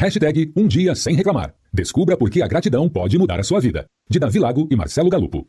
Hashtag Um Dia Sem Reclamar. Descubra por que a gratidão pode mudar a sua vida. De Davi Lago e Marcelo Galupo.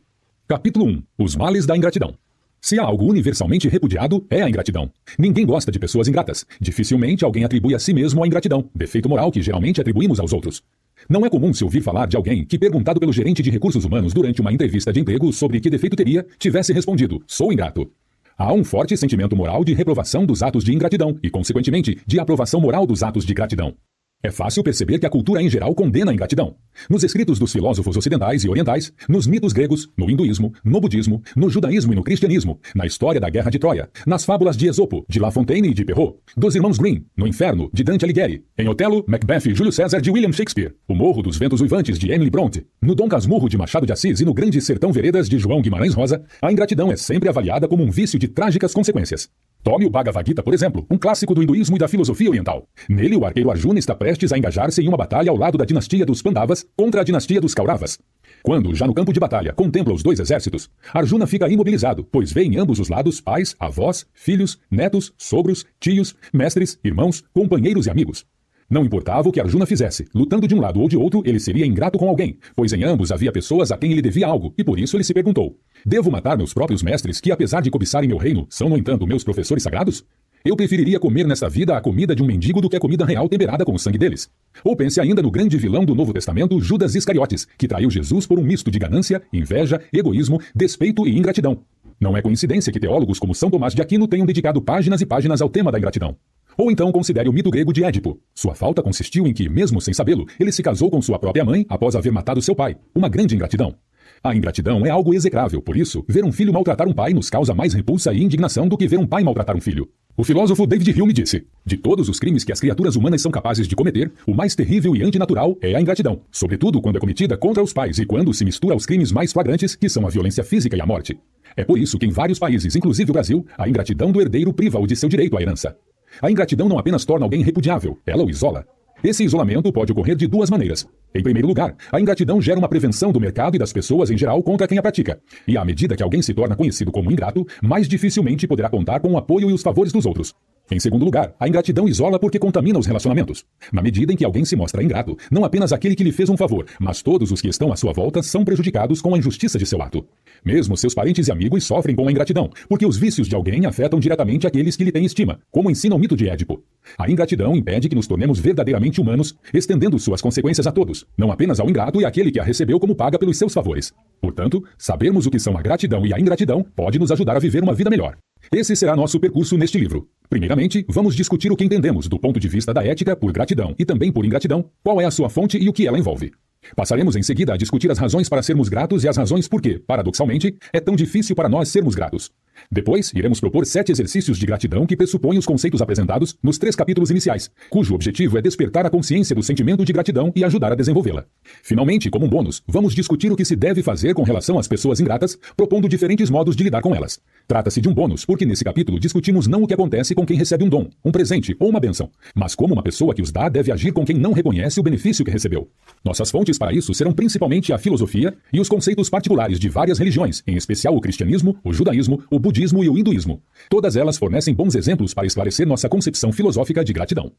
Capítulo 1. Os males da ingratidão. Se há algo universalmente repudiado, é a ingratidão. Ninguém gosta de pessoas ingratas. Dificilmente alguém atribui a si mesmo a ingratidão, defeito moral que geralmente atribuímos aos outros. Não é comum se ouvir falar de alguém que, perguntado pelo gerente de recursos humanos durante uma entrevista de emprego sobre que defeito teria, tivesse respondido: sou ingrato. Há um forte sentimento moral de reprovação dos atos de ingratidão e, consequentemente, de aprovação moral dos atos de gratidão. É fácil perceber que a cultura em geral condena a ingratidão. Nos escritos dos filósofos ocidentais e orientais, nos mitos gregos, no hinduísmo, no budismo, no judaísmo e no cristianismo, na história da Guerra de Troia, nas fábulas de Esopo, de La Fontaine e de Perrault, dos irmãos Grimm, no Inferno, de Dante Alighieri, em Otelo, Macbeth e Júlio César de William Shakespeare, O Morro dos Ventos Uivantes de Emily Bronte, no Dom Casmurro de Machado de Assis e no Grande Sertão Veredas de João Guimarães Rosa, a ingratidão é sempre avaliada como um vício de trágicas consequências. Tome o Bhagavad Gita, por exemplo, um clássico do hinduísmo e da filosofia oriental. Nele, o arqueiro Arjuna está prestes a engajar-se em uma batalha ao lado da dinastia dos Pandavas contra a dinastia dos Kauravas. Quando, já no campo de batalha, contempla os dois exércitos, Arjuna fica imobilizado, pois vê em ambos os lados pais, avós, filhos, netos, sogros, tios, mestres, irmãos, companheiros e amigos. Não importava o que Arjuna fizesse, lutando de um lado ou de outro, ele seria ingrato com alguém, pois em ambos havia pessoas a quem ele devia algo, e por isso ele se perguntou: Devo matar meus próprios mestres, que apesar de cobiçarem meu reino, são, no entanto, meus professores sagrados? Eu preferiria comer nesta vida a comida de um mendigo do que a comida real temperada com o sangue deles. Ou pense ainda no grande vilão do Novo Testamento, Judas Iscariotes, que traiu Jesus por um misto de ganância, inveja, egoísmo, despeito e ingratidão. Não é coincidência que teólogos como São Tomás de Aquino tenham dedicado páginas e páginas ao tema da ingratidão. Ou então considere o mito grego de Édipo. Sua falta consistiu em que, mesmo sem sabê-lo, ele se casou com sua própria mãe após haver matado seu pai. Uma grande ingratidão. A ingratidão é algo execrável, por isso, ver um filho maltratar um pai nos causa mais repulsa e indignação do que ver um pai maltratar um filho. O filósofo David Hume disse: De todos os crimes que as criaturas humanas são capazes de cometer, o mais terrível e antinatural é a ingratidão, sobretudo quando é cometida contra os pais e quando se mistura aos crimes mais flagrantes, que são a violência física e a morte. É por isso que em vários países, inclusive o Brasil, a ingratidão do herdeiro priva-o de seu direito à herança. A ingratidão não apenas torna alguém repudiável, ela o isola. Esse isolamento pode ocorrer de duas maneiras. Em primeiro lugar, a ingratidão gera uma prevenção do mercado e das pessoas em geral contra quem a pratica. E à medida que alguém se torna conhecido como ingrato, mais dificilmente poderá contar com o apoio e os favores dos outros. Em segundo lugar, a ingratidão isola porque contamina os relacionamentos. Na medida em que alguém se mostra ingrato, não apenas aquele que lhe fez um favor, mas todos os que estão à sua volta são prejudicados com a injustiça de seu ato. Mesmo seus parentes e amigos sofrem com a ingratidão, porque os vícios de alguém afetam diretamente aqueles que lhe têm estima, como ensina o mito de Édipo. A ingratidão impede que nos tornemos verdadeiramente humanos, estendendo suas consequências a todos, não apenas ao ingrato e àquele que a recebeu como paga pelos seus favores. Portanto, sabermos o que são a gratidão e a ingratidão pode nos ajudar a viver uma vida melhor. Esse será nosso percurso neste livro. Primeiramente, vamos discutir o que entendemos do ponto de vista da ética por gratidão e também por ingratidão, qual é a sua fonte e o que ela envolve. Passaremos em seguida a discutir as razões para sermos gratos e as razões por que, paradoxalmente, é tão difícil para nós sermos gratos. Depois, iremos propor sete exercícios de gratidão que pressupõem os conceitos apresentados nos três capítulos iniciais, cujo objetivo é despertar a consciência do sentimento de gratidão e ajudar a desenvolvê-la. Finalmente, como um bônus, vamos discutir o que se deve fazer com relação às pessoas ingratas, propondo diferentes modos de lidar com elas. Trata-se de um bônus, porque nesse capítulo discutimos não o que acontece com quem recebe um dom, um presente ou uma bênção, mas como uma pessoa que os dá deve agir com quem não reconhece o benefício que recebeu. Nossas fontes para isso serão principalmente a filosofia e os conceitos particulares de várias religiões, em especial o cristianismo, o judaísmo, o budismo e o hinduísmo. Todas elas fornecem bons exemplos para esclarecer nossa concepção filosófica de gratidão.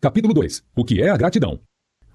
Capítulo 2. O que é a gratidão?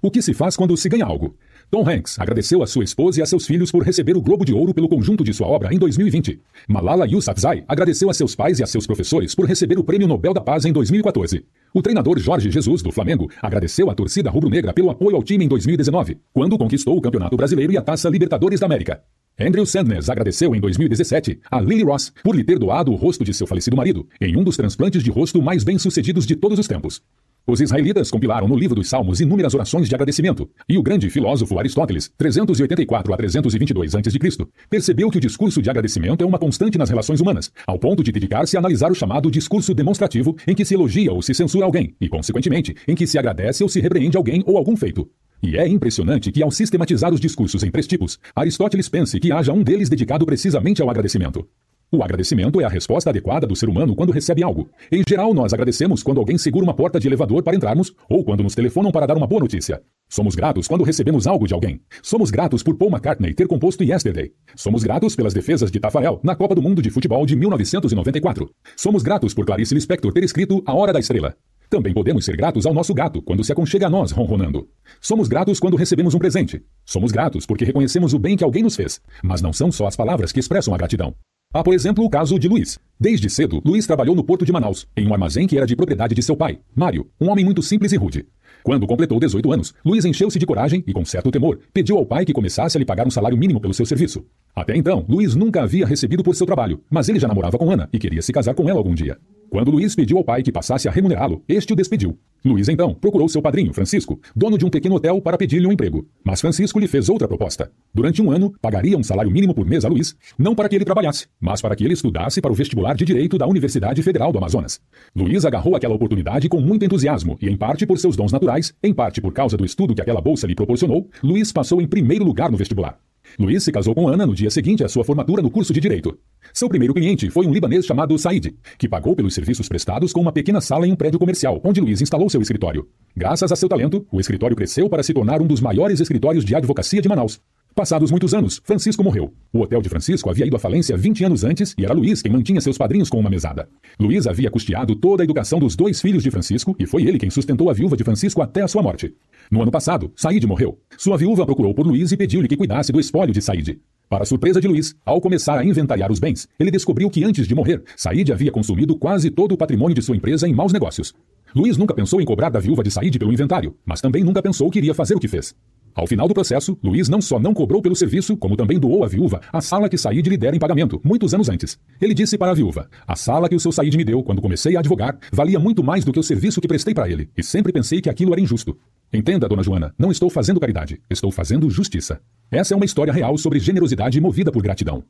O que se faz quando se ganha algo? Tom Hanks agradeceu a sua esposa e a seus filhos por receber o Globo de Ouro pelo conjunto de sua obra em 2020. Malala Yousafzai agradeceu a seus pais e a seus professores por receber o Prêmio Nobel da Paz em 2014. O treinador Jorge Jesus, do Flamengo, agradeceu à torcida rubro-negra pelo apoio ao time em 2019, quando conquistou o Campeonato Brasileiro e a Taça Libertadores da América. Andrew Sanders agradeceu em 2017 a Lily Ross por lhe ter doado o rosto de seu falecido marido, em um dos transplantes de rosto mais bem-sucedidos de todos os tempos. Os israelitas compilaram no livro dos Salmos inúmeras orações de agradecimento, e o grande filósofo Aristóteles, 384 a 322 a.C., percebeu que o discurso de agradecimento é uma constante nas relações humanas, ao ponto de dedicar-se a analisar o chamado discurso demonstrativo, em que se elogia ou se censura alguém, e, consequentemente, em que se agradece ou se repreende alguém ou algum feito. E é impressionante que, ao sistematizar os discursos em três tipos, Aristóteles pense que haja um deles dedicado precisamente ao agradecimento. O agradecimento é a resposta adequada do ser humano quando recebe algo. Em geral, nós agradecemos quando alguém segura uma porta de elevador para entrarmos ou quando nos telefonam para dar uma boa notícia. Somos gratos quando recebemos algo de alguém. Somos gratos por Paul McCartney ter composto Yesterday. Somos gratos pelas defesas de Tafarel na Copa do Mundo de Futebol de 1994. Somos gratos por Clarice Lispector ter escrito A Hora da Estrela. Também podemos ser gratos ao nosso gato quando se aconchega a nós ronronando. Somos gratos quando recebemos um presente. Somos gratos porque reconhecemos o bem que alguém nos fez. Mas não são só as palavras que expressam a gratidão. Há, por exemplo, o caso de Luiz. Desde cedo, Luiz trabalhou no porto de Manaus, em um armazém que era de propriedade de seu pai, Mário, um homem muito simples e rude. Quando completou 18 anos, Luiz encheu-se de coragem e, com certo temor, pediu ao pai que começasse a lhe pagar um salário mínimo pelo seu serviço. Até então, Luiz nunca havia recebido por seu trabalho, mas ele já namorava com Ana e queria se casar com ela algum dia. Quando Luiz pediu ao pai que passasse a remunerá-lo, este o despediu. Luiz então procurou seu padrinho, Francisco, dono de um pequeno hotel, para pedir-lhe um emprego. Mas Francisco lhe fez outra proposta. Durante um ano, pagaria um salário mínimo por mês a Luiz, não para que ele trabalhasse, mas para que ele estudasse para o vestibular de Direito da Universidade Federal do Amazonas. Luiz agarrou aquela oportunidade com muito entusiasmo e, em parte por seus dons naturais, em parte por causa do estudo que aquela bolsa lhe proporcionou, Luiz passou em primeiro lugar no vestibular. Luiz se casou com Ana no dia seguinte à sua formatura no curso de Direito. Seu primeiro cliente foi um libanês chamado Said, que pagou pelos serviços prestados com uma pequena sala em um prédio comercial, onde Luiz instalou seu escritório. Graças a seu talento, o escritório cresceu para se tornar um dos maiores escritórios de advocacia de Manaus. Passados muitos anos, Francisco morreu. O hotel de Francisco havia ido à falência 20 anos antes e era Luiz quem mantinha seus padrinhos com uma mesada. Luiz havia custeado toda a educação dos dois filhos de Francisco e foi ele quem sustentou a viúva de Francisco até a sua morte. No ano passado, Said morreu. Sua viúva procurou por Luiz e pediu-lhe que cuidasse do espólio de Said. Para surpresa de Luiz, ao começar a inventariar os bens, ele descobriu que antes de morrer, Said havia consumido quase todo o patrimônio de sua empresa em maus negócios. Luiz nunca pensou em cobrar da viúva de Said pelo inventário, mas também nunca pensou que iria fazer o que fez. Ao final do processo, Luiz não só não cobrou pelo serviço, como também doou à viúva a sala que Said lhe dera em pagamento, muitos anos antes. Ele disse para a viúva: A sala que o seu Said me deu quando comecei a advogar valia muito mais do que o serviço que prestei para ele, e sempre pensei que aquilo era injusto. Entenda, dona Joana, não estou fazendo caridade, estou fazendo justiça. Essa é uma história real sobre generosidade movida por gratidão.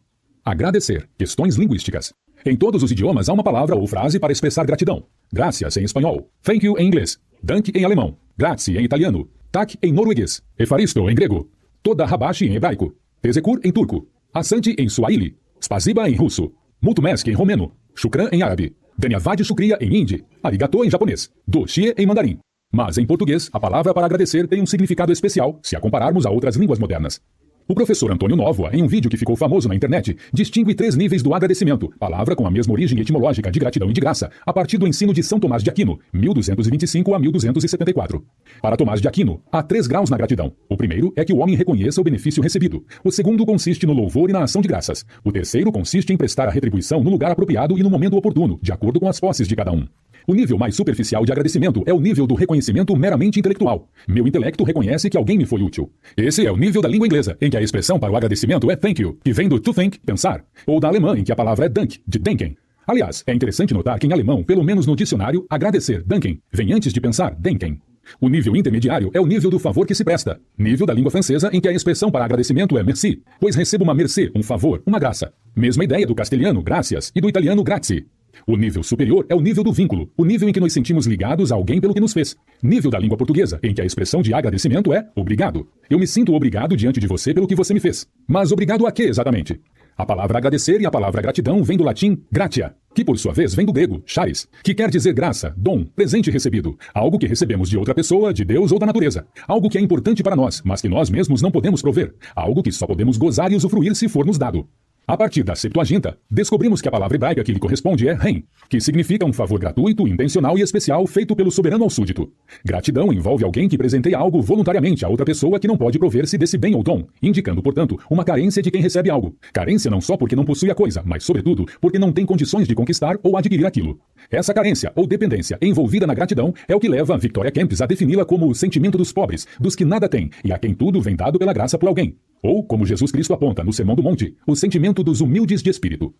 Agradecer. Questões linguísticas. Em todos os idiomas há uma palavra ou frase para expressar gratidão. Gracias em espanhol, thank you em inglês, dank em alemão, grazie em italiano, tak em norueguês, efaristo em grego, toda rabashi em hebraico, tezekur em turco, asante em swahili, spasiba em russo, mutumesk em romeno, shukran em árabe, danyavad shukriya em hindi, arigato em japonês, doshie em mandarim. Mas em português, a palavra para agradecer tem um significado especial se a compararmos a outras línguas modernas. O professor Antônio Novoa, em um vídeo que ficou famoso na internet, distingue três níveis do agradecimento, palavra com a mesma origem etimológica de gratidão e de graça, a partir do ensino de São Tomás de Aquino, 1225 a 1274. Para Tomás de Aquino, há três graus na gratidão. O primeiro é que o homem reconheça o benefício recebido. O segundo consiste no louvor e na ação de graças. O terceiro consiste em prestar a retribuição no lugar apropriado e no momento oportuno, de acordo com as posses de cada um. O nível mais superficial de agradecimento é o nível do reconhecimento meramente intelectual. Meu intelecto reconhece que alguém me foi útil. Esse é o nível da língua inglesa, em que a expressão para o agradecimento é thank you, que vem do to think, pensar, ou da alemã, em que a palavra é dank, de denken. Aliás, é interessante notar que em alemão, pelo menos no dicionário, agradecer, danken, vem antes de pensar, denken. O nível intermediário é o nível do favor que se presta. Nível da língua francesa em que a expressão para agradecimento é merci, pois recebo uma mercê, um favor, uma graça. Mesma ideia do castelhano, gracias, e do italiano grazie. O nível superior é o nível do vínculo, o nível em que nos sentimos ligados a alguém pelo que nos fez. Nível da língua portuguesa, em que a expressão de agradecimento é obrigado. Eu me sinto obrigado diante de você pelo que você me fez. Mas obrigado a quê exatamente? A palavra agradecer e a palavra gratidão vem do latim gratia, que por sua vez vem do grego charis, que quer dizer graça, dom, presente recebido, algo que recebemos de outra pessoa, de Deus ou da natureza, algo que é importante para nós, mas que nós mesmos não podemos prover, algo que só podemos gozar e usufruir se for nos dado. A partir da Septuaginta, descobrimos que a palavra hebraica que lhe corresponde é ren, que significa um favor gratuito, intencional e especial feito pelo soberano ao súdito. Gratidão envolve alguém que presenteia algo voluntariamente a outra pessoa que não pode prover-se desse bem ou dom, indicando, portanto, uma carência de quem recebe algo. Carência não só porque não possui a coisa, mas, sobretudo, porque não tem condições de conquistar ou adquirir aquilo. Essa carência ou dependência envolvida na gratidão é o que leva Victoria Kempis a defini-la como o sentimento dos pobres, dos que nada têm, e a quem tudo vem dado pela graça por alguém. Ou, como Jesus Cristo aponta no Sermão do Monte, o sentimento dos humildes de espírito.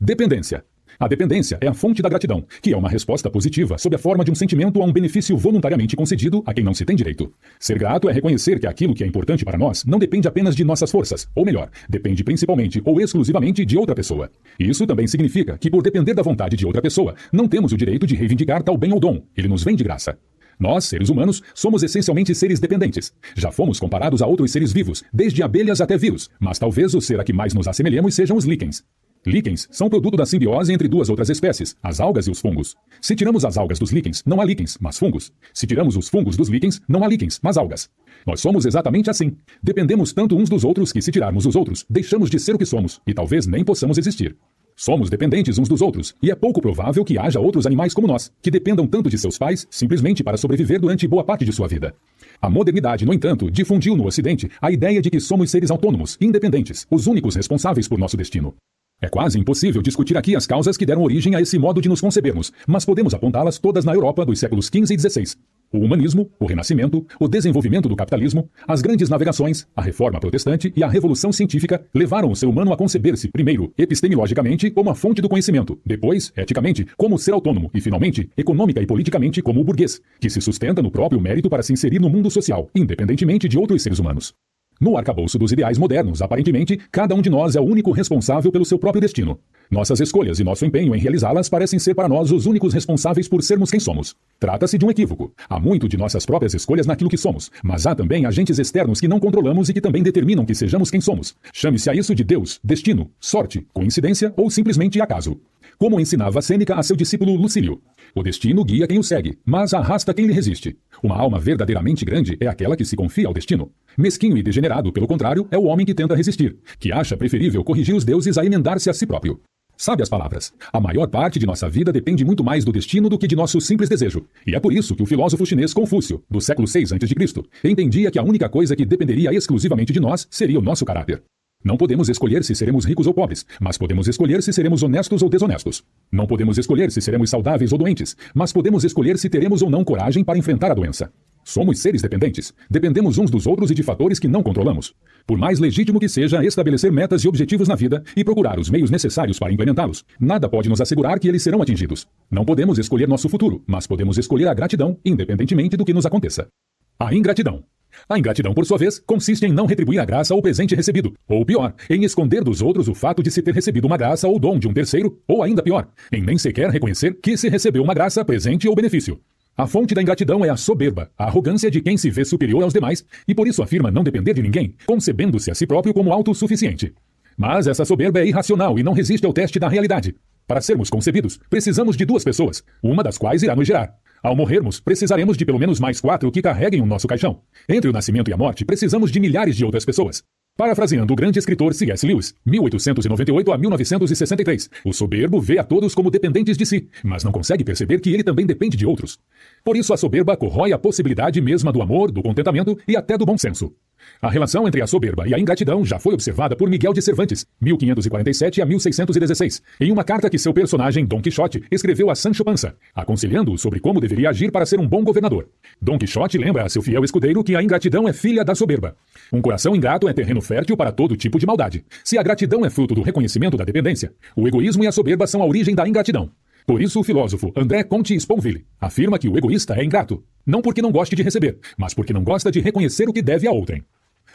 Dependência. A dependência é a fonte da gratidão, que é uma resposta positiva sob a forma de um sentimento a um benefício voluntariamente concedido a quem não se tem direito. Ser grato é reconhecer que aquilo que é importante para nós não depende apenas de nossas forças, ou melhor, depende principalmente ou exclusivamente de outra pessoa. Isso também significa que, por depender da vontade de outra pessoa, não temos o direito de reivindicar tal bem ou dom, ele nos vem de graça. Nós, seres humanos, somos essencialmente seres dependentes. Já fomos comparados a outros seres vivos, desde abelhas até vírus, mas talvez o ser a que mais nos assemelhemos sejam os líquens. Líquens são produto da simbiose entre duas outras espécies, as algas e os fungos. Se tiramos as algas dos líquens, não há líquens, mas fungos. Se tiramos os fungos dos líquens, não há líquens, mas algas. Nós somos exatamente assim. Dependemos tanto uns dos outros que, se tirarmos os outros, deixamos de ser o que somos e talvez nem possamos existir. Somos dependentes uns dos outros, e é pouco provável que haja outros animais como nós, que dependam tanto de seus pais simplesmente para sobreviver durante boa parte de sua vida. A modernidade, no entanto, difundiu no Ocidente a ideia de que somos seres autônomos, independentes, os únicos responsáveis por nosso destino. É quase impossível discutir aqui as causas que deram origem a esse modo de nos concebermos, mas podemos apontá-las todas na Europa dos séculos XV e XVI. O humanismo, o renascimento, o desenvolvimento do capitalismo, as grandes navegações, a reforma protestante e a revolução científica levaram o ser humano a conceber-se, primeiro, epistemologicamente, como a fonte do conhecimento, depois, eticamente, como ser autônomo e, finalmente, econômica e politicamente, como o burguês, que se sustenta no próprio mérito para se inserir no mundo social, independentemente de outros seres humanos. No arcabouço dos ideais modernos, aparentemente, cada um de nós é o único responsável pelo seu próprio destino. Nossas escolhas e nosso empenho em realizá-las parecem ser para nós os únicos responsáveis por sermos quem somos. Trata-se de um equívoco. Há muito de nossas próprias escolhas naquilo que somos, mas há também agentes externos que não controlamos e que também determinam que sejamos quem somos. Chame-se a isso de Deus, destino, sorte, coincidência ou simplesmente acaso. Como ensinava Sêneca a seu discípulo Lucílio. O destino guia quem o segue, mas arrasta quem lhe resiste. Uma alma verdadeiramente grande é aquela que se confia ao destino. Mesquinho e degenerado, pelo contrário, é o homem que tenta resistir, que acha preferível corrigir os deuses a emendar-se a si próprio. Sabe as palavras? A maior parte de nossa vida depende muito mais do destino do que de nosso simples desejo. E é por isso que o filósofo chinês Confúcio, do século VI a.C., entendia que a única coisa que dependeria exclusivamente de nós seria o nosso caráter. Não podemos escolher se seremos ricos ou pobres, mas podemos escolher se seremos honestos ou desonestos. Não podemos escolher se seremos saudáveis ou doentes, mas podemos escolher se teremos ou não coragem para enfrentar a doença. Somos seres dependentes. Dependemos uns dos outros e de fatores que não controlamos. Por mais legítimo que seja estabelecer metas e objetivos na vida e procurar os meios necessários para implementá-los, nada pode nos assegurar que eles serão atingidos. Não podemos escolher nosso futuro, mas podemos escolher a gratidão, independentemente do que nos aconteça. A ingratidão. A ingratidão, por sua vez, consiste em não retribuir a graça ou presente recebido, ou pior, em esconder dos outros o fato de se ter recebido uma graça ou dom de um terceiro, ou ainda pior, em nem sequer reconhecer que se recebeu uma graça, presente ou benefício. A fonte da ingratidão é a soberba, a arrogância de quem se vê superior aos demais e por isso afirma não depender de ninguém, concebendo-se a si próprio como autossuficiente. Mas essa soberba é irracional e não resiste ao teste da realidade. Para sermos concebidos, precisamos de duas pessoas, uma das quais irá nos gerar. Ao morrermos, precisaremos de pelo menos mais quatro que carreguem o nosso caixão. Entre o nascimento e a morte, precisamos de milhares de outras pessoas. Parafraseando o grande escritor C.S. Lewis, 1898 a 1963, o soberbo vê a todos como dependentes de si, mas não consegue perceber que ele também depende de outros. Por isso a soberba corrói a possibilidade mesma do amor, do contentamento e até do bom senso. A relação entre a soberba e a ingratidão já foi observada por Miguel de Cervantes, 1547 a 1616, em uma carta que seu personagem Dom Quixote escreveu a Sancho Panza, aconselhando-o sobre como deveria agir para ser um bom governador. Dom Quixote lembra a seu fiel escudeiro que a ingratidão é filha da soberba. Um coração ingrato é terreno fértil para todo tipo de maldade. Se a gratidão é fruto do reconhecimento da dependência, o egoísmo e a soberba são a origem da ingratidão. Por isso, o filósofo André Comte Sponville afirma que o egoísta é ingrato, não porque não goste de receber, mas porque não gosta de reconhecer o que deve a outrem.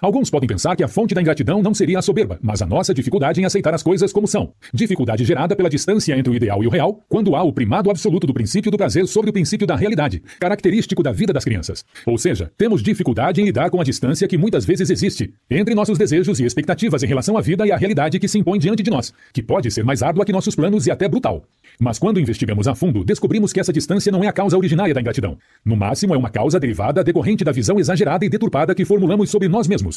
Alguns podem pensar que a fonte da ingratidão não seria a soberba, mas a nossa dificuldade em aceitar as coisas como são. Dificuldade gerada pela distância entre o ideal e o real, quando há o primado absoluto do princípio do prazer sobre o princípio da realidade, característico da vida das crianças. Ou seja, temos dificuldade em lidar com a distância que muitas vezes existe entre nossos desejos e expectativas em relação à vida e à realidade que se impõe diante de nós, que pode ser mais árdua que nossos planos e até brutal. Mas quando investigamos a fundo, descobrimos que essa distância não é a causa originária da ingratidão. No máximo, é uma causa derivada decorrente da visão exagerada e deturpada que formulamos sobre nós mesmos.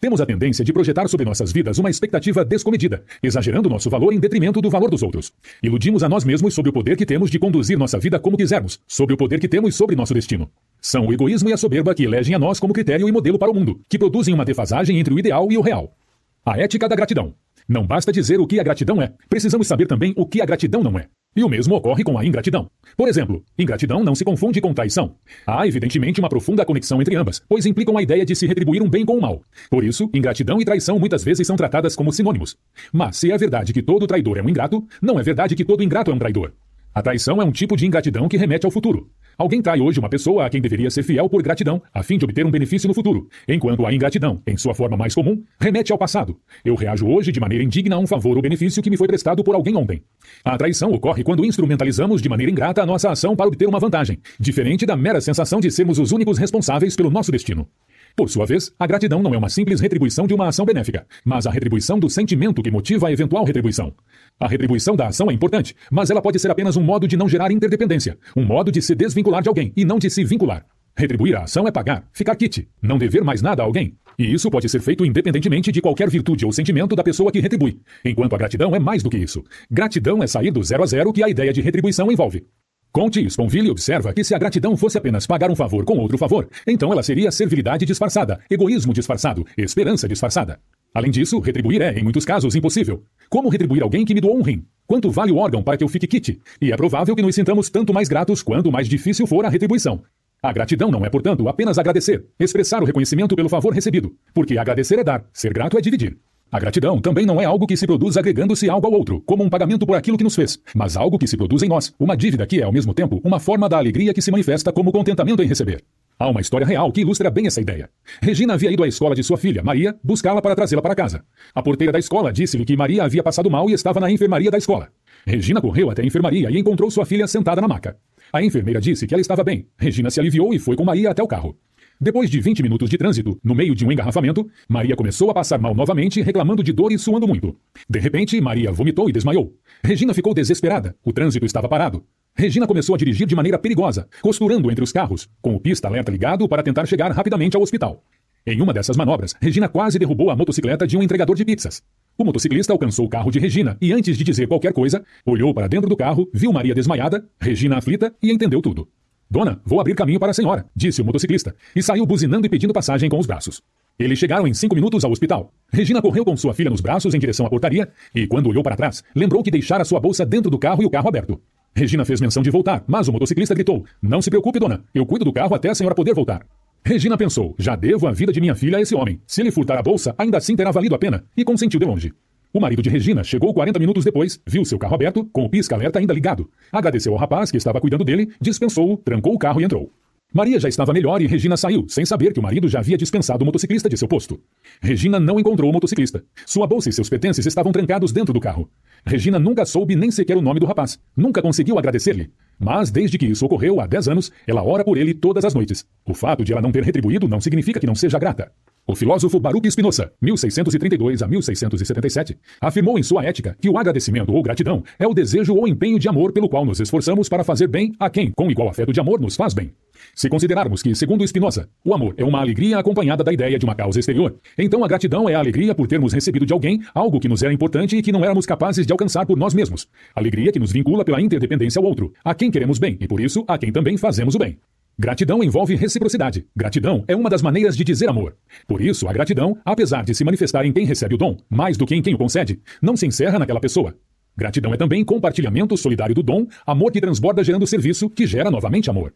Temos a tendência de projetar sobre nossas vidas uma expectativa descomedida, exagerando nosso valor em detrimento do valor dos outros. Iludimos a nós mesmos sobre o poder que temos de conduzir nossa vida como quisermos, sobre o poder que temos sobre nosso destino. São o egoísmo e a soberba que elegem a nós como critério e modelo para o mundo, que produzem uma defasagem entre o ideal e o real. A ética da gratidão. Não basta dizer o que a gratidão é, precisamos saber também o que a gratidão não é. E o mesmo ocorre com a ingratidão. Por exemplo, ingratidão não se confunde com traição. Há, evidentemente, uma profunda conexão entre ambas, pois implicam a ideia de se retribuir um bem com o mal. Por isso, ingratidão e traição muitas vezes são tratadas como sinônimos. Mas se é verdade que todo traidor é um ingrato, não é verdade que todo ingrato é um traidor. A traição é um tipo de ingratidão que remete ao futuro. Alguém trai hoje uma pessoa a quem deveria ser fiel por gratidão, a fim de obter um benefício no futuro, enquanto a ingratidão, em sua forma mais comum, remete ao passado. Eu reajo hoje de maneira indigna a um favor ou benefício que me foi prestado por alguém ontem. A traição ocorre quando instrumentalizamos de maneira ingrata a nossa ação para obter uma vantagem, diferente da mera sensação de sermos os únicos responsáveis pelo nosso destino. Por sua vez, a gratidão não é uma simples retribuição de uma ação benéfica, mas a retribuição do sentimento que motiva a eventual retribuição. A retribuição da ação é importante, mas ela pode ser apenas um modo de não gerar interdependência, um modo de se desvincular de alguém e não de se vincular. Retribuir a ação é pagar, ficar quite, não dever mais nada a alguém. E isso pode ser feito independentemente de qualquer virtude ou sentimento da pessoa que retribui. Enquanto a gratidão é mais do que isso. Gratidão é sair do zero a zero que a ideia de retribuição envolve. Conte Sponville observa que se a gratidão fosse apenas pagar um favor com outro favor, então ela seria servilidade disfarçada, egoísmo disfarçado, esperança disfarçada. Além disso, retribuir é, em muitos casos, impossível. Como retribuir alguém que me doou um rim? Quanto vale o órgão para que eu fique quite? E é provável que nos sintamos tanto mais gratos quanto mais difícil for a retribuição. A gratidão não é, portanto, apenas agradecer, expressar o reconhecimento pelo favor recebido, porque agradecer é dar, ser grato é dividir. A gratidão também não é algo que se produz agregando-se algo ao outro, como um pagamento por aquilo que nos fez, mas algo que se produz em nós, uma dívida que é, ao mesmo tempo, uma forma da alegria que se manifesta como contentamento em receber. Há uma história real que ilustra bem essa ideia. Regina havia ido à escola de sua filha, Maria, buscá-la para trazê-la para casa. A porteira da escola disse-lhe que Maria havia passado mal e estava na enfermaria da escola. Regina correu até a enfermaria e encontrou sua filha sentada na maca. A enfermeira disse que ela estava bem. Regina se aliviou e foi com Maria até o carro. Depois de 20 minutos de trânsito, no meio de um engarrafamento, Maria começou a passar mal novamente, reclamando de dor e suando muito. De repente, Maria vomitou e desmaiou. Regina ficou desesperada. O trânsito estava parado. Regina começou a dirigir de maneira perigosa, costurando entre os carros, com o pista-alerta ligado para tentar chegar rapidamente ao hospital. Em uma dessas manobras, Regina quase derrubou a motocicleta de um entregador de pizzas. O motociclista alcançou o carro de Regina e, antes de dizer qualquer coisa, olhou para dentro do carro, viu Maria desmaiada, Regina aflita e entendeu tudo. Dona, vou abrir caminho para a senhora, disse o motociclista, e saiu buzinando e pedindo passagem com os braços. Eles chegaram em cinco minutos ao hospital. Regina correu com sua filha nos braços em direção à portaria e, quando olhou para trás, lembrou que deixara sua bolsa dentro do carro e o carro aberto. Regina fez menção de voltar, mas o motociclista gritou: Não se preocupe, dona, eu cuido do carro até a senhora poder voltar. Regina pensou: Já devo a vida de minha filha a esse homem. Se ele furtar a bolsa, ainda assim terá valido a pena, e consentiu de longe. O marido de Regina chegou 40 minutos depois, viu seu carro aberto, com o pisca-alerta ainda ligado. Agradeceu ao rapaz que estava cuidando dele, dispensou-o, trancou o carro e entrou. Maria já estava melhor e Regina saiu, sem saber que o marido já havia dispensado o motociclista de seu posto. Regina não encontrou o motociclista. Sua bolsa e seus pertences estavam trancados dentro do carro. Regina nunca soube nem sequer o nome do rapaz. Nunca conseguiu agradecer-lhe. Mas, desde que isso ocorreu há 10 anos, ela ora por ele todas as noites. O fato de ela não ter retribuído não significa que não seja grata. O filósofo Baruch Spinoza, 1632 a 1677, afirmou em sua ética que o agradecimento ou gratidão é o desejo ou empenho de amor pelo qual nos esforçamos para fazer bem a quem, com igual afeto de amor, nos faz bem. Se considerarmos que, segundo Spinoza, o amor é uma alegria acompanhada da ideia de uma causa exterior, então a gratidão é a alegria por termos recebido de alguém algo que nos era importante e que não éramos capazes de alcançar por nós mesmos. Alegria que nos vincula pela interdependência ao outro, a quem queremos bem e, por isso, a quem também fazemos o bem. Gratidão envolve reciprocidade. Gratidão é uma das maneiras de dizer amor. Por isso, a gratidão, apesar de se manifestar em quem recebe o dom, mais do que em quem o concede, não se encerra naquela pessoa. Gratidão é também compartilhamento solidário do dom, amor que transborda gerando serviço, que gera novamente amor.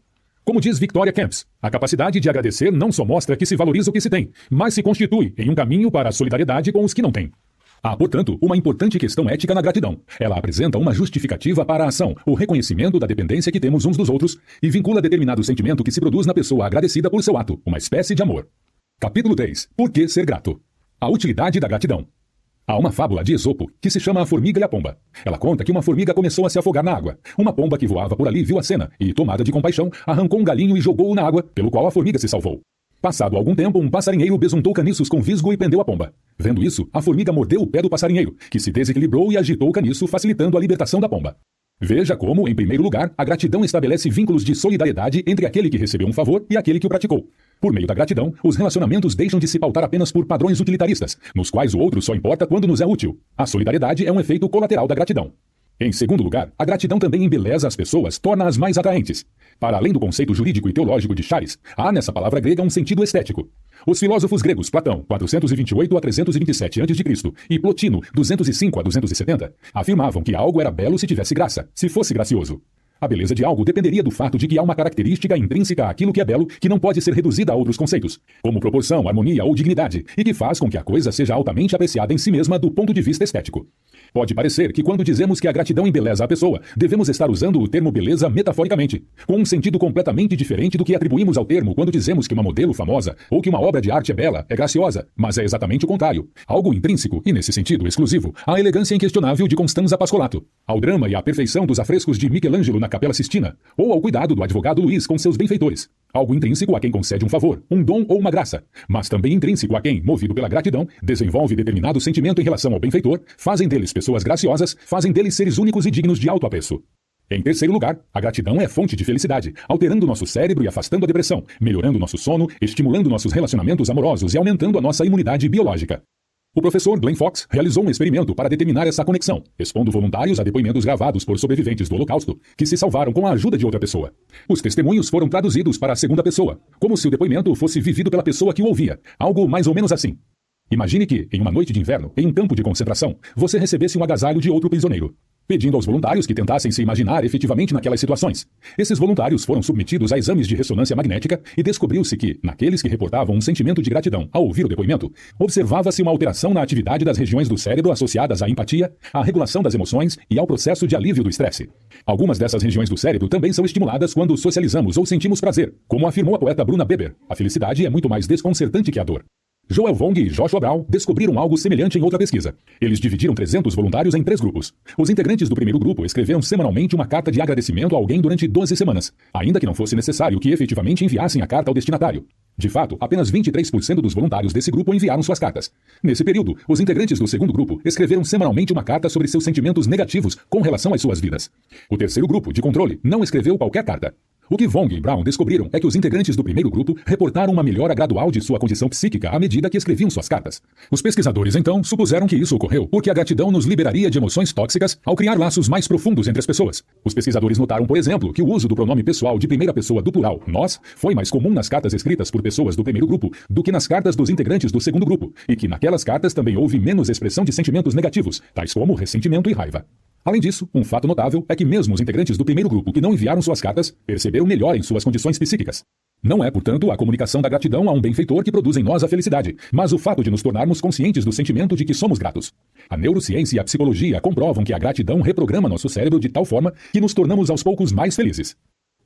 Como diz Victoria Camps, a capacidade de agradecer não só mostra que se valoriza o que se tem, mas se constitui em um caminho para a solidariedade com os que não têm. Há, portanto, uma importante questão ética na gratidão. Ela apresenta uma justificativa para a ação, o reconhecimento da dependência que temos uns dos outros e vincula determinado sentimento que se produz na pessoa agradecida por seu ato, uma espécie de amor. Capítulo 3. Por que ser grato? A utilidade da gratidão. Há uma fábula de Esopo que se chama A Formiga e a Pomba. Ela conta que uma formiga começou a se afogar na água. Uma pomba que voava por ali viu a cena e, tomada de compaixão, arrancou um galinho e jogou-o na água, pelo qual a formiga se salvou. Passado algum tempo, um passarinheiro besuntou caniços com visgo e prendeu a pomba. Vendo isso, a formiga mordeu o pé do passarinheiro, que se desequilibrou e agitou o caniço, facilitando a libertação da pomba. Veja como, em primeiro lugar, a gratidão estabelece vínculos de solidariedade entre aquele que recebeu um favor e aquele que o praticou. Por meio da gratidão, os relacionamentos deixam de se pautar apenas por padrões utilitaristas, nos quais o outro só importa quando nos é útil. A solidariedade é um efeito colateral da gratidão. Em segundo lugar, a gratidão também embeleza as pessoas, torna-as mais atraentes. Para além do conceito jurídico e teológico de Charis, há nessa palavra grega um sentido estético. Os filósofos gregos Platão, 428 a 327 a.C., e Plotino, 205 a 270, afirmavam que algo era belo se tivesse graça, se fosse gracioso. A beleza de algo dependeria do fato de que há uma característica intrínseca àquilo que é belo que não pode ser reduzida a outros conceitos, como proporção, harmonia ou dignidade, e que faz com que a coisa seja altamente apreciada em si mesma do ponto de vista estético. Pode parecer que quando dizemos que a gratidão embeleza a pessoa, devemos estar usando o termo beleza metaforicamente, com um sentido completamente diferente do que atribuímos ao termo quando dizemos que uma modelo famosa ou que uma obra de arte é bela, é graciosa, mas é exatamente o contrário. Algo intrínseco e, nesse sentido, exclusivo, à elegância inquestionável de Constanza Pascolato, ao drama e à perfeição dos afrescos de Michelangelo na Capela Sistina, ou ao cuidado do advogado Luiz com seus benfeitores. Algo intrínseco a quem concede um favor, um dom ou uma graça, mas também intrínseco a quem, movido pela gratidão, desenvolve determinado sentimento em relação ao benfeitor, fazem deles pessoas graciosas, fazem deles seres únicos e dignos de alto apreço. Em terceiro lugar, a gratidão é fonte de felicidade, alterando nosso cérebro e afastando a depressão, melhorando nosso sono, estimulando nossos relacionamentos amorosos e aumentando a nossa imunidade biológica. O professor Glenn Fox realizou um experimento para determinar essa conexão, expondo voluntários a depoimentos gravados por sobreviventes do Holocausto que se salvaram com a ajuda de outra pessoa. Os testemunhos foram traduzidos para a segunda pessoa, como se o depoimento fosse vivido pela pessoa que o ouvia, algo mais ou menos assim. Imagine que, em uma noite de inverno, em um campo de concentração, você recebesse um agasalho de outro prisioneiro pedindo aos voluntários que tentassem se imaginar efetivamente naquelas situações. Esses voluntários foram submetidos a exames de ressonância magnética e descobriu-se que, naqueles que reportavam um sentimento de gratidão ao ouvir o depoimento, observava-se uma alteração na atividade das regiões do cérebro associadas à empatia, à regulação das emoções e ao processo de alívio do estresse. Algumas dessas regiões do cérebro também são estimuladas quando socializamos ou sentimos prazer, como afirmou a poeta Bruna Beber. A felicidade é muito mais desconcertante que a dor. Joel Vong e Joshua Brown descobriram algo semelhante em outra pesquisa. Eles dividiram 300 voluntários em três grupos. Os integrantes do primeiro grupo escreveram semanalmente uma carta de agradecimento a alguém durante 12 semanas, ainda que não fosse necessário que efetivamente enviassem a carta ao destinatário. De fato, apenas 23% dos voluntários desse grupo enviaram suas cartas. Nesse período, os integrantes do segundo grupo escreveram semanalmente uma carta sobre seus sentimentos negativos com relação às suas vidas. O terceiro grupo, de controle, não escreveu qualquer carta. O que Vong e Brown descobriram é que os integrantes do primeiro grupo reportaram uma melhora gradual de sua condição psíquica à medida que escreviam suas cartas. Os pesquisadores, então, supuseram que isso ocorreu porque a gratidão nos liberaria de emoções tóxicas ao criar laços mais profundos entre as pessoas. Os pesquisadores notaram, por exemplo, que o uso do pronome pessoal de primeira pessoa do plural, nós, foi mais comum nas cartas escritas por pessoas do primeiro grupo do que nas cartas dos integrantes do segundo grupo, e que naquelas cartas também houve menos expressão de sentimentos negativos, tais como ressentimento e raiva. Além disso, um fato notável é que mesmo os integrantes do primeiro grupo que não enviaram suas cartas perceberam melhor em suas condições psíquicas. Não é, portanto, a comunicação da gratidão a um benfeitor que produz em nós a felicidade, mas o fato de nos tornarmos conscientes do sentimento de que somos gratos. A neurociência e a psicologia comprovam que a gratidão reprograma nosso cérebro de tal forma que nos tornamos aos poucos mais felizes.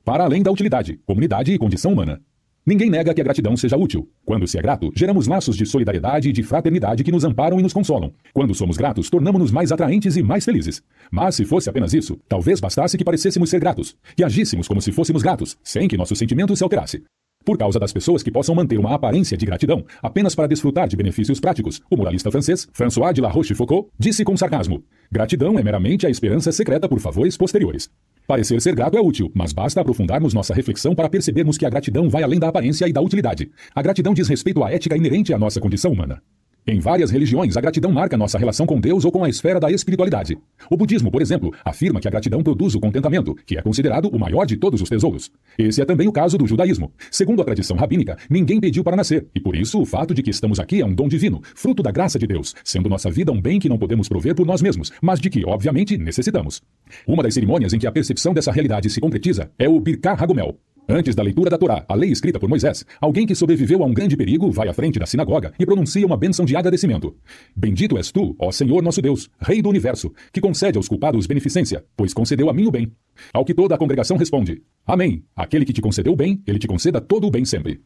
Para além da utilidade, comunidade e condição humana. Ninguém nega que a gratidão seja útil. Quando se é grato, geramos laços de solidariedade e de fraternidade que nos amparam e nos consolam. Quando somos gratos, tornamos-nos mais atraentes e mais felizes. Mas se fosse apenas isso, talvez bastasse que parecêssemos ser gratos, que agíssemos como se fôssemos gratos, sem que nosso sentimento se alterasse. Por causa das pessoas que possam manter uma aparência de gratidão apenas para desfrutar de benefícios práticos, o moralista francês François de La Rochefoucauld disse com sarcasmo: Gratidão é meramente a esperança secreta por favores posteriores. Parecer ser grato é útil, mas basta aprofundarmos nossa reflexão para percebermos que a gratidão vai além da aparência e da utilidade. A gratidão diz respeito à ética inerente à nossa condição humana. Em várias religiões, a gratidão marca nossa relação com Deus ou com a esfera da espiritualidade. O budismo, por exemplo, afirma que a gratidão produz o contentamento, que é considerado o maior de todos os tesouros. Esse é também o caso do judaísmo. Segundo a tradição rabínica, ninguém pediu para nascer, e por isso o fato de que estamos aqui é um dom divino, fruto da graça de Deus, sendo nossa vida um bem que não podemos prover por nós mesmos, mas de que, obviamente, necessitamos. Uma das cerimônias em que a percepção dessa realidade se concretiza é o Birkar Hagomel, Antes da leitura da Torá, a lei escrita por Moisés, alguém que sobreviveu a um grande perigo vai à frente da sinagoga e pronuncia uma bênção de agradecimento. Bendito és tu, ó Senhor nosso Deus, Rei do universo, que concede aos culpados beneficência, pois concedeu a mim o bem. Ao que toda a congregação responde: Amém. Aquele que te concedeu o bem, ele te conceda todo o bem sempre.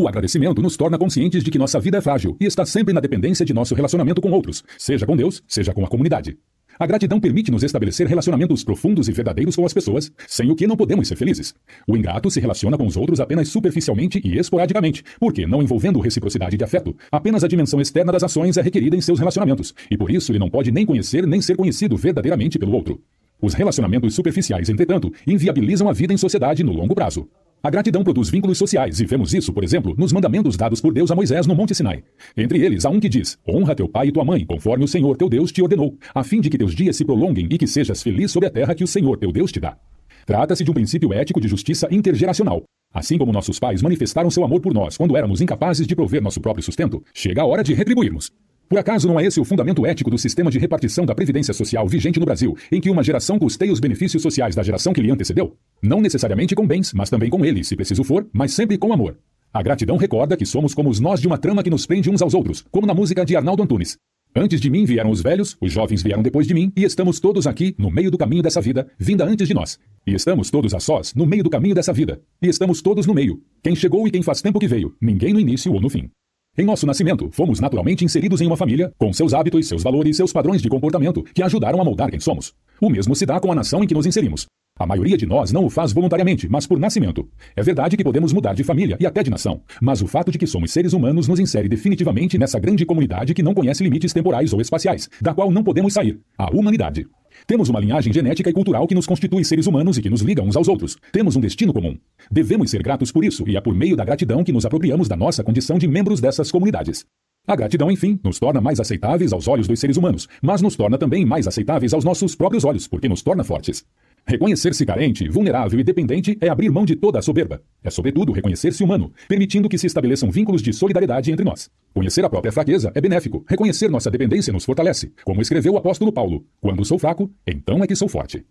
O agradecimento nos torna conscientes de que nossa vida é frágil e está sempre na dependência de nosso relacionamento com outros, seja com Deus, seja com a comunidade. A gratidão permite-nos estabelecer relacionamentos profundos e verdadeiros com as pessoas, sem o que não podemos ser felizes. O ingrato se relaciona com os outros apenas superficialmente e esporadicamente, porque, não envolvendo reciprocidade de afeto, apenas a dimensão externa das ações é requerida em seus relacionamentos, e por isso ele não pode nem conhecer nem ser conhecido verdadeiramente pelo outro. Os relacionamentos superficiais, entretanto, inviabilizam a vida em sociedade no longo prazo. A gratidão produz vínculos sociais e vemos isso, por exemplo, nos mandamentos dados por Deus a Moisés no Monte Sinai. Entre eles, há um que diz: Honra teu pai e tua mãe, conforme o Senhor teu Deus te ordenou, a fim de que teus dias se prolonguem e que sejas feliz sobre a terra que o Senhor teu Deus te dá. Trata-se de um princípio ético de justiça intergeracional. Assim como nossos pais manifestaram seu amor por nós quando éramos incapazes de prover nosso próprio sustento, chega a hora de retribuirmos. Por acaso não é esse o fundamento ético do sistema de repartição da Previdência Social vigente no Brasil, em que uma geração custeia os benefícios sociais da geração que lhe antecedeu? Não necessariamente com bens, mas também com eles, se preciso for, mas sempre com amor. A gratidão recorda que somos como os nós de uma trama que nos prende uns aos outros, como na música de Arnaldo Antunes. Antes de mim vieram os velhos, os jovens vieram depois de mim, e estamos todos aqui, no meio do caminho dessa vida, vinda antes de nós. E estamos todos a sós, no meio do caminho dessa vida. E estamos todos no meio. Quem chegou e quem faz tempo que veio, ninguém no início ou no fim. Em nosso nascimento, fomos naturalmente inseridos em uma família, com seus hábitos, seus valores, seus padrões de comportamento, que ajudaram a moldar quem somos. O mesmo se dá com a nação em que nos inserimos. A maioria de nós não o faz voluntariamente, mas por nascimento. É verdade que podemos mudar de família e até de nação, mas o fato de que somos seres humanos nos insere definitivamente nessa grande comunidade que não conhece limites temporais ou espaciais, da qual não podemos sair a humanidade. Temos uma linhagem genética e cultural que nos constitui seres humanos e que nos liga uns aos outros. Temos um destino comum. Devemos ser gratos por isso, e é por meio da gratidão que nos apropriamos da nossa condição de membros dessas comunidades. A gratidão, enfim, nos torna mais aceitáveis aos olhos dos seres humanos, mas nos torna também mais aceitáveis aos nossos próprios olhos, porque nos torna fortes. Reconhecer-se carente, vulnerável e dependente é abrir mão de toda a soberba. É, sobretudo, reconhecer-se humano, permitindo que se estabeleçam vínculos de solidariedade entre nós. Conhecer a própria fraqueza é benéfico. Reconhecer nossa dependência nos fortalece. Como escreveu o apóstolo Paulo: Quando sou fraco, então é que sou forte.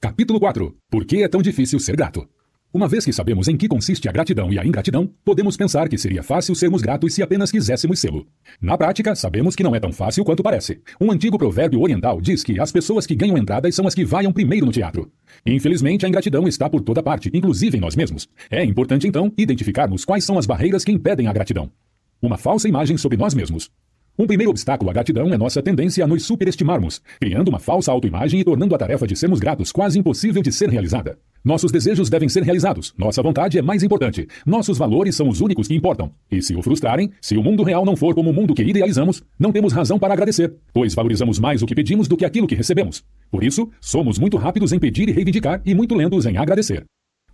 Capítulo 4 Por que é tão difícil ser grato? Uma vez que sabemos em que consiste a gratidão e a ingratidão, podemos pensar que seria fácil sermos gratos se apenas quiséssemos sê-lo. Na prática, sabemos que não é tão fácil quanto parece. Um antigo provérbio oriental diz que as pessoas que ganham entradas são as que vaiam primeiro no teatro. Infelizmente, a ingratidão está por toda parte, inclusive em nós mesmos. É importante, então, identificarmos quais são as barreiras que impedem a gratidão. Uma falsa imagem sobre nós mesmos. Um primeiro obstáculo à gratidão é nossa tendência a nos superestimarmos, criando uma falsa autoimagem e tornando a tarefa de sermos gratos quase impossível de ser realizada. Nossos desejos devem ser realizados, nossa vontade é mais importante, nossos valores são os únicos que importam. E se o frustrarem, se o mundo real não for como o mundo que idealizamos, não temos razão para agradecer, pois valorizamos mais o que pedimos do que aquilo que recebemos. Por isso, somos muito rápidos em pedir e reivindicar e muito lentos em agradecer.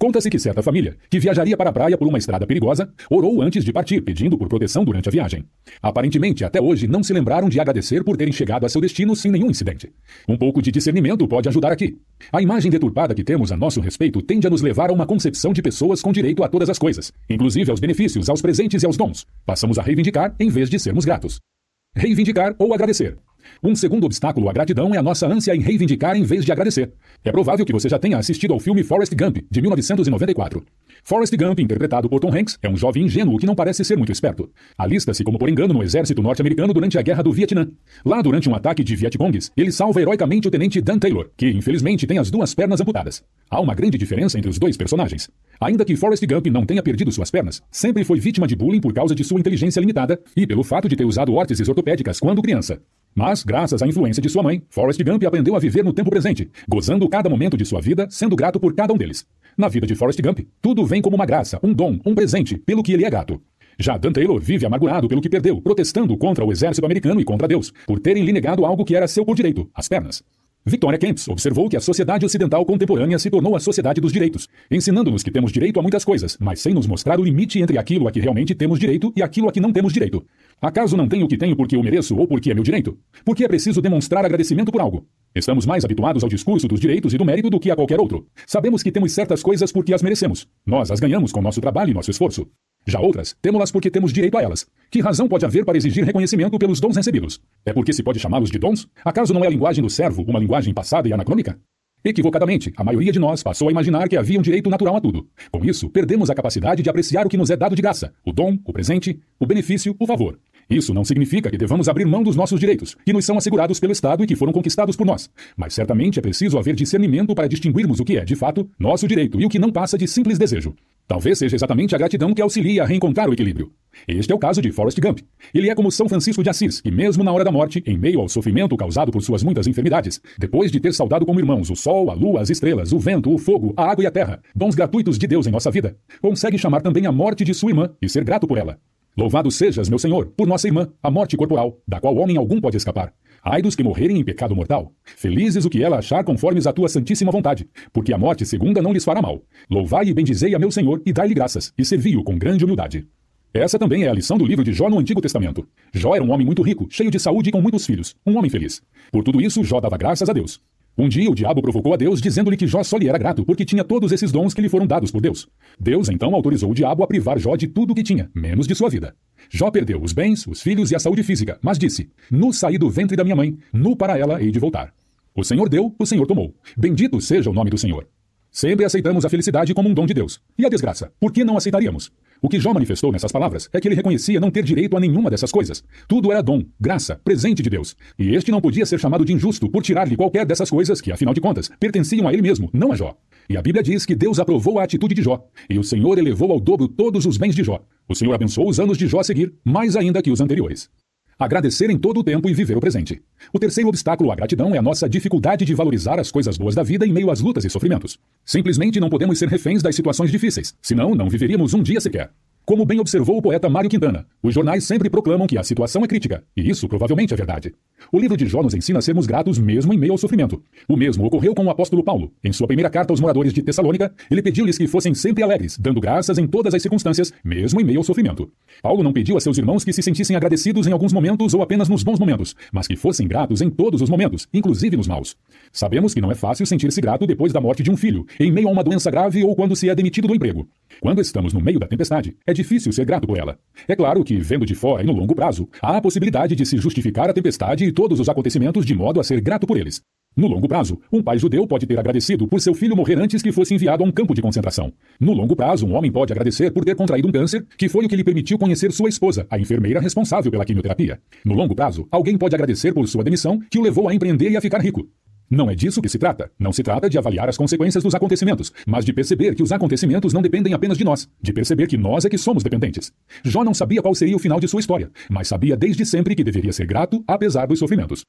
Conta-se que certa família, que viajaria para a praia por uma estrada perigosa, orou antes de partir, pedindo por proteção durante a viagem. Aparentemente, até hoje, não se lembraram de agradecer por terem chegado a seu destino sem nenhum incidente. Um pouco de discernimento pode ajudar aqui. A imagem deturpada que temos a nosso respeito tende a nos levar a uma concepção de pessoas com direito a todas as coisas, inclusive aos benefícios, aos presentes e aos dons. Passamos a reivindicar em vez de sermos gratos. Reivindicar ou agradecer. Um segundo obstáculo à gratidão é a nossa ânsia em reivindicar em vez de agradecer. É provável que você já tenha assistido ao filme Forrest Gump, de 1994. Forrest Gump, interpretado por Tom Hanks, é um jovem ingênuo que não parece ser muito esperto. Alista-se como por engano no exército norte-americano durante a Guerra do Vietnã. Lá, durante um ataque de Vietcongues, ele salva heroicamente o tenente Dan Taylor, que infelizmente tem as duas pernas amputadas. Há uma grande diferença entre os dois personagens. Ainda que Forrest Gump não tenha perdido suas pernas, sempre foi vítima de bullying por causa de sua inteligência limitada e pelo fato de ter usado órteses ortopédicas quando criança. Mas, graças à influência de sua mãe, Forrest Gump aprendeu a viver no tempo presente, gozando cada momento de sua vida, sendo grato por cada um deles. Na vida de Forrest Gump, tudo vem como uma graça, um dom, um presente, pelo que ele é gato. Já Dan Taylor vive amargurado pelo que perdeu, protestando contra o exército americano e contra Deus, por terem lhe negado algo que era seu por direito, as pernas. Victoria Kempis observou que a sociedade ocidental contemporânea se tornou a sociedade dos direitos, ensinando-nos que temos direito a muitas coisas, mas sem nos mostrar o limite entre aquilo a que realmente temos direito e aquilo a que não temos direito. Acaso não tenho o que tenho porque eu mereço ou porque é meu direito? Porque é preciso demonstrar agradecimento por algo. Estamos mais habituados ao discurso dos direitos e do mérito do que a qualquer outro. Sabemos que temos certas coisas porque as merecemos. Nós as ganhamos com nosso trabalho e nosso esforço. Já outras, temos-las porque temos direito a elas. Que razão pode haver para exigir reconhecimento pelos dons recebidos? É porque se pode chamá-los de dons? Acaso não é a linguagem do servo uma linguagem passada e anacrônica? Equivocadamente, a maioria de nós passou a imaginar que havia um direito natural a tudo. Com isso, perdemos a capacidade de apreciar o que nos é dado de graça: o dom, o presente, o benefício, o favor. Isso não significa que devamos abrir mão dos nossos direitos, que nos são assegurados pelo Estado e que foram conquistados por nós. Mas certamente é preciso haver discernimento para distinguirmos o que é, de fato, nosso direito e o que não passa de simples desejo. Talvez seja exatamente a gratidão que auxilia a reencontrar o equilíbrio. Este é o caso de Forrest Gump. Ele é como São Francisco de Assis, que mesmo na hora da morte, em meio ao sofrimento causado por suas muitas enfermidades, depois de ter saudado como irmãos o sol, a lua, as estrelas, o vento, o fogo, a água e a terra, dons gratuitos de Deus em nossa vida, consegue chamar também a morte de sua irmã e ser grato por ela. Louvado sejas, meu Senhor, por nossa irmã, a morte corporal, da qual homem algum pode escapar. Ai dos que morrerem em pecado mortal. Felizes o que ela achar conformes à tua santíssima vontade, porque a morte segunda não lhes fará mal. Louvai e bendizei a meu Senhor e dai-lhe graças, e servi-o com grande humildade. Essa também é a lição do livro de Jó no Antigo Testamento. Jó era um homem muito rico, cheio de saúde e com muitos filhos, um homem feliz. Por tudo isso, Jó dava graças a Deus. Um dia o diabo provocou a Deus, dizendo-lhe que Jó só lhe era grato, porque tinha todos esses dons que lhe foram dados por Deus. Deus então autorizou o diabo a privar Jó de tudo o que tinha, menos de sua vida. Jó perdeu os bens, os filhos e a saúde física, mas disse: Nu saí do ventre da minha mãe, nu para ela hei de voltar. O Senhor deu, o Senhor tomou. Bendito seja o nome do Senhor. Sempre aceitamos a felicidade como um dom de Deus. E a desgraça? Por que não aceitaríamos? O que Jó manifestou nessas palavras é que ele reconhecia não ter direito a nenhuma dessas coisas. Tudo era dom, graça, presente de Deus. E este não podia ser chamado de injusto por tirar-lhe qualquer dessas coisas que, afinal de contas, pertenciam a ele mesmo, não a Jó. E a Bíblia diz que Deus aprovou a atitude de Jó, e o Senhor elevou ao dobro todos os bens de Jó. O Senhor abençoou os anos de Jó a seguir, mais ainda que os anteriores. Agradecer em todo o tempo e viver o presente. O terceiro obstáculo à gratidão é a nossa dificuldade de valorizar as coisas boas da vida em meio às lutas e sofrimentos. Simplesmente não podemos ser reféns das situações difíceis, senão não viveríamos um dia sequer. Como bem observou o poeta Mário Quintana, os jornais sempre proclamam que a situação é crítica, e isso provavelmente é verdade. O livro de Jó nos ensina a sermos gratos mesmo em meio ao sofrimento. O mesmo ocorreu com o apóstolo Paulo. Em sua primeira carta aos moradores de Tessalônica, ele pediu-lhes que fossem sempre alegres, dando graças em todas as circunstâncias, mesmo em meio ao sofrimento. Paulo não pediu a seus irmãos que se sentissem agradecidos em alguns momentos ou apenas nos bons momentos, mas que fossem gratos em todos os momentos, inclusive nos maus. Sabemos que não é fácil sentir-se grato depois da morte de um filho, em meio a uma doença grave ou quando se é demitido do emprego. Quando estamos no meio da tempestade, é difícil ser grato por ela. É claro que, vendo de fora e no longo prazo, há a possibilidade de se justificar a tempestade e todos os acontecimentos de modo a ser grato por eles. No longo prazo, um pai judeu pode ter agradecido por seu filho morrer antes que fosse enviado a um campo de concentração. No longo prazo, um homem pode agradecer por ter contraído um câncer, que foi o que lhe permitiu conhecer sua esposa, a enfermeira responsável pela quimioterapia. No longo prazo, alguém pode agradecer por sua demissão, que o levou a empreender e a ficar rico. Não é disso que se trata. Não se trata de avaliar as consequências dos acontecimentos, mas de perceber que os acontecimentos não dependem apenas de nós, de perceber que nós é que somos dependentes. Jó não sabia qual seria o final de sua história, mas sabia desde sempre que deveria ser grato apesar dos sofrimentos.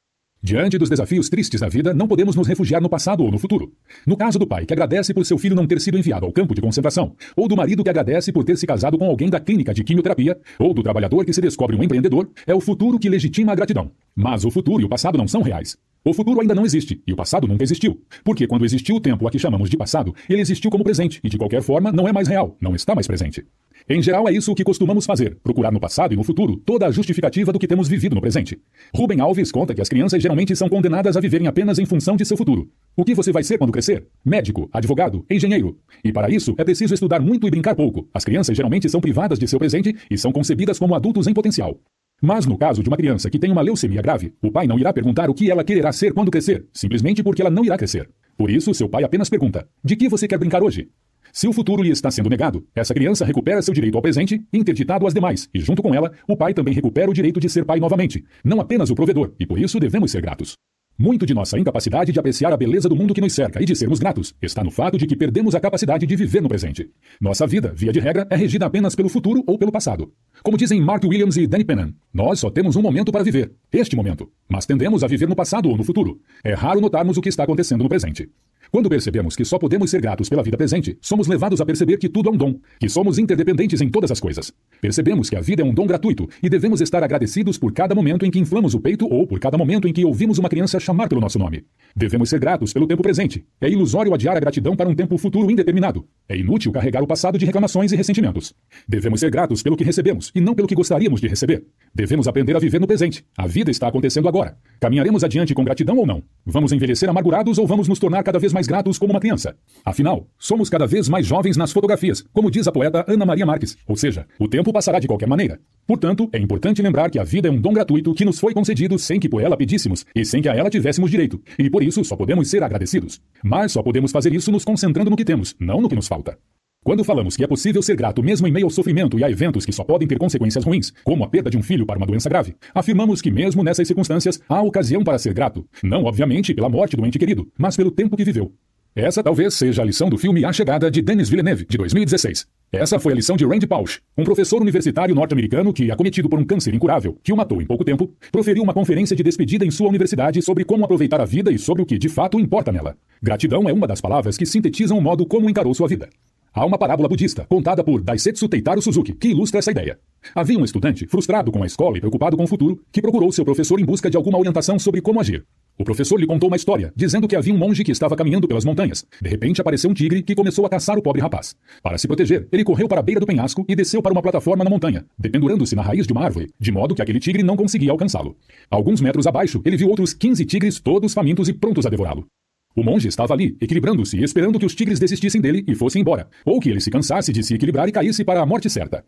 Diante dos desafios tristes da vida, não podemos nos refugiar no passado ou no futuro. No caso do pai que agradece por seu filho não ter sido enviado ao campo de concentração, ou do marido que agradece por ter se casado com alguém da clínica de quimioterapia, ou do trabalhador que se descobre um empreendedor, é o futuro que legitima a gratidão. Mas o futuro e o passado não são reais. O futuro ainda não existe, e o passado nunca existiu. Porque quando existiu o tempo a que chamamos de passado, ele existiu como presente, e de qualquer forma não é mais real, não está mais presente. Em geral, é isso que costumamos fazer, procurar no passado e no futuro toda a justificativa do que temos vivido no presente. Rubem Alves conta que as crianças geralmente são condenadas a viverem apenas em função de seu futuro. O que você vai ser quando crescer? Médico, advogado, engenheiro. E para isso, é preciso estudar muito e brincar pouco. As crianças geralmente são privadas de seu presente e são concebidas como adultos em potencial. Mas no caso de uma criança que tem uma leucemia grave, o pai não irá perguntar o que ela quererá ser quando crescer, simplesmente porque ela não irá crescer. Por isso, seu pai apenas pergunta: De que você quer brincar hoje? Se o futuro lhe está sendo negado, essa criança recupera seu direito ao presente, interditado às demais, e junto com ela, o pai também recupera o direito de ser pai novamente, não apenas o provedor, e por isso devemos ser gratos. Muito de nossa incapacidade de apreciar a beleza do mundo que nos cerca e de sermos gratos está no fato de que perdemos a capacidade de viver no presente. Nossa vida, via de regra, é regida apenas pelo futuro ou pelo passado. Como dizem Mark Williams e Danny Pennan, nós só temos um momento para viver, este momento, mas tendemos a viver no passado ou no futuro. É raro notarmos o que está acontecendo no presente. Quando percebemos que só podemos ser gratos pela vida presente, somos levados a perceber que tudo é um dom, que somos interdependentes em todas as coisas. Percebemos que a vida é um dom gratuito e devemos estar agradecidos por cada momento em que inflamos o peito ou por cada momento em que ouvimos uma criança chamar pelo nosso nome. Devemos ser gratos pelo tempo presente. É ilusório adiar a gratidão para um tempo futuro indeterminado. É inútil carregar o passado de reclamações e ressentimentos. Devemos ser gratos pelo que recebemos e não pelo que gostaríamos de receber. Devemos aprender a viver no presente. A vida está acontecendo agora. Caminharemos adiante com gratidão ou não? Vamos envelhecer amargurados ou vamos nos tornar cada vez mais gratos como uma criança? Afinal, somos cada vez mais jovens nas fotografias, como diz a poeta Ana Maria Marques. Ou seja, o tempo passará de qualquer maneira. Portanto, é importante lembrar que a vida é um dom gratuito que nos foi concedido sem que por ela pedíssemos e sem que a ela tivéssemos direito. E por isso só podemos ser agradecidos. Mas só podemos fazer isso nos concentrando no que temos, não no que nos falta. Quando falamos que é possível ser grato mesmo em meio ao sofrimento e a eventos que só podem ter consequências ruins, como a perda de um filho para uma doença grave, afirmamos que mesmo nessas circunstâncias há ocasião para ser grato, não obviamente pela morte do ente querido, mas pelo tempo que viveu. Essa talvez seja a lição do filme A Chegada de Denis Villeneuve, de 2016. Essa foi a lição de Randy Pausch, um professor universitário norte-americano que, acometido por um câncer incurável, que o matou em pouco tempo, proferiu uma conferência de despedida em sua universidade sobre como aproveitar a vida e sobre o que de fato importa nela. Gratidão é uma das palavras que sintetizam o modo como encarou sua vida. Há uma parábola budista, contada por Daisetsu Teitaro Suzuki, que ilustra essa ideia. Havia um estudante, frustrado com a escola e preocupado com o futuro, que procurou seu professor em busca de alguma orientação sobre como agir. O professor lhe contou uma história, dizendo que havia um monge que estava caminhando pelas montanhas. De repente apareceu um tigre que começou a caçar o pobre rapaz. Para se proteger, ele correu para a beira do penhasco e desceu para uma plataforma na montanha, dependurando-se na raiz de uma árvore, de modo que aquele tigre não conseguia alcançá-lo. Alguns metros abaixo, ele viu outros 15 tigres, todos famintos e prontos a devorá-lo. O monge estava ali, equilibrando-se e esperando que os tigres desistissem dele e fossem embora, ou que ele se cansasse de se equilibrar e caísse para a morte certa.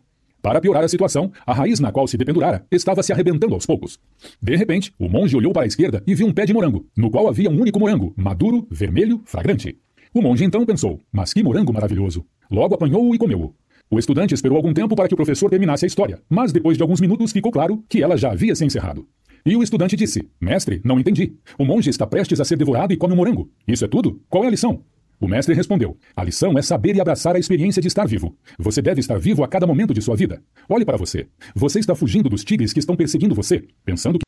Para piorar a situação, a raiz na qual se dependurara estava se arrebentando aos poucos. De repente, o monge olhou para a esquerda e viu um pé de morango, no qual havia um único morango, maduro, vermelho, fragrante. O monge então pensou: Mas que morango maravilhoso! Logo apanhou-o e comeu-o. O estudante esperou algum tempo para que o professor terminasse a história, mas depois de alguns minutos ficou claro que ela já havia se encerrado. E o estudante disse: Mestre, não entendi. O monge está prestes a ser devorado e come um morango. Isso é tudo? Qual é a lição? O mestre respondeu: A lição é saber e abraçar a experiência de estar vivo. Você deve estar vivo a cada momento de sua vida. Olhe para você. Você está fugindo dos tigres que estão perseguindo você, pensando que